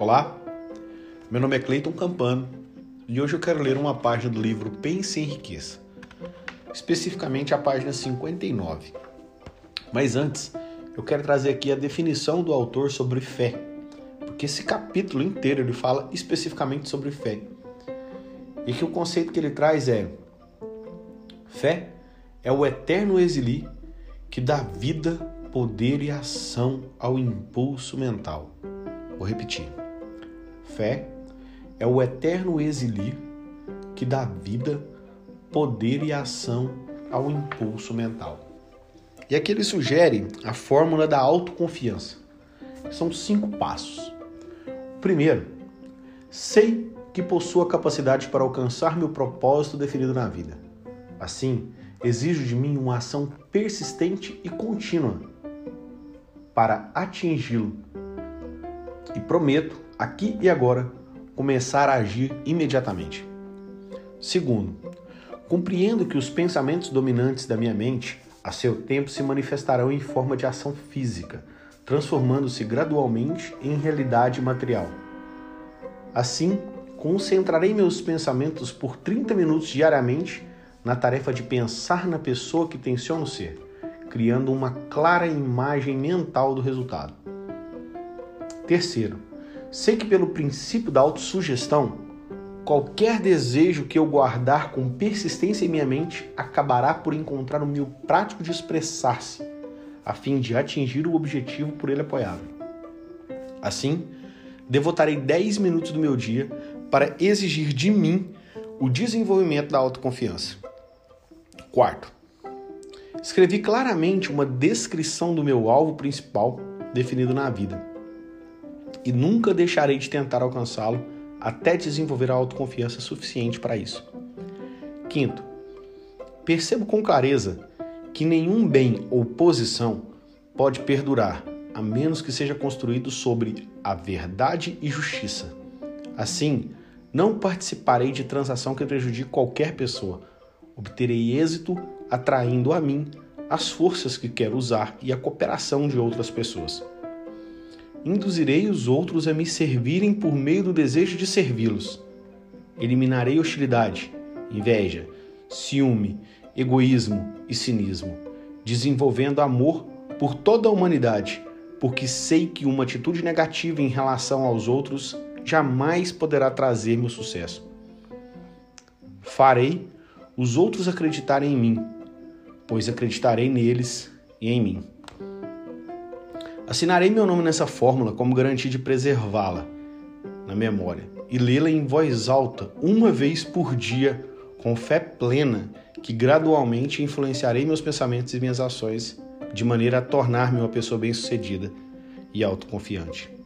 Olá, meu nome é Cleiton Campano e hoje eu quero ler uma página do livro Pense em Riqueza, especificamente a página 59. Mas antes, eu quero trazer aqui a definição do autor sobre fé, porque esse capítulo inteiro ele fala especificamente sobre fé. E que o conceito que ele traz é: fé é o eterno exili que dá vida, poder e ação ao impulso mental. Vou repetir. Fé é o eterno exilir que dá vida, poder e ação ao impulso mental. E aqui ele sugere a fórmula da autoconfiança. São cinco passos. Primeiro, sei que possuo a capacidade para alcançar meu propósito definido na vida. Assim, exijo de mim uma ação persistente e contínua para atingi-lo. E prometo, aqui e agora, começar a agir imediatamente. Segundo, compreendo que os pensamentos dominantes da minha mente, a seu tempo, se manifestarão em forma de ação física, transformando-se gradualmente em realidade material. Assim, concentrarei meus pensamentos por 30 minutos diariamente na tarefa de pensar na pessoa que tenciono ser, criando uma clara imagem mental do resultado. Terceiro, sei que pelo princípio da autossugestão, qualquer desejo que eu guardar com persistência em minha mente acabará por encontrar um meio prático de expressar-se, a fim de atingir o objetivo por ele apoiado. Assim, devotarei 10 minutos do meu dia para exigir de mim o desenvolvimento da autoconfiança. Quarto, escrevi claramente uma descrição do meu alvo principal definido na vida e nunca deixarei de tentar alcançá-lo até desenvolver a autoconfiança suficiente para isso. Quinto, percebo com clareza que nenhum bem ou posição pode perdurar a menos que seja construído sobre a verdade e justiça. Assim, não participarei de transação que prejudique qualquer pessoa. Obterei êxito atraindo a mim as forças que quero usar e a cooperação de outras pessoas. Induzirei os outros a me servirem por meio do desejo de servi-los. Eliminarei hostilidade, inveja, ciúme, egoísmo e cinismo, desenvolvendo amor por toda a humanidade, porque sei que uma atitude negativa em relação aos outros jamais poderá trazer-me o sucesso. Farei os outros acreditarem em mim, pois acreditarei neles e em mim. Assinarei meu nome nessa fórmula como garantia de preservá-la na memória e lê-la em voz alta uma vez por dia, com fé plena que gradualmente influenciarei meus pensamentos e minhas ações de maneira a tornar-me uma pessoa bem-sucedida e autoconfiante.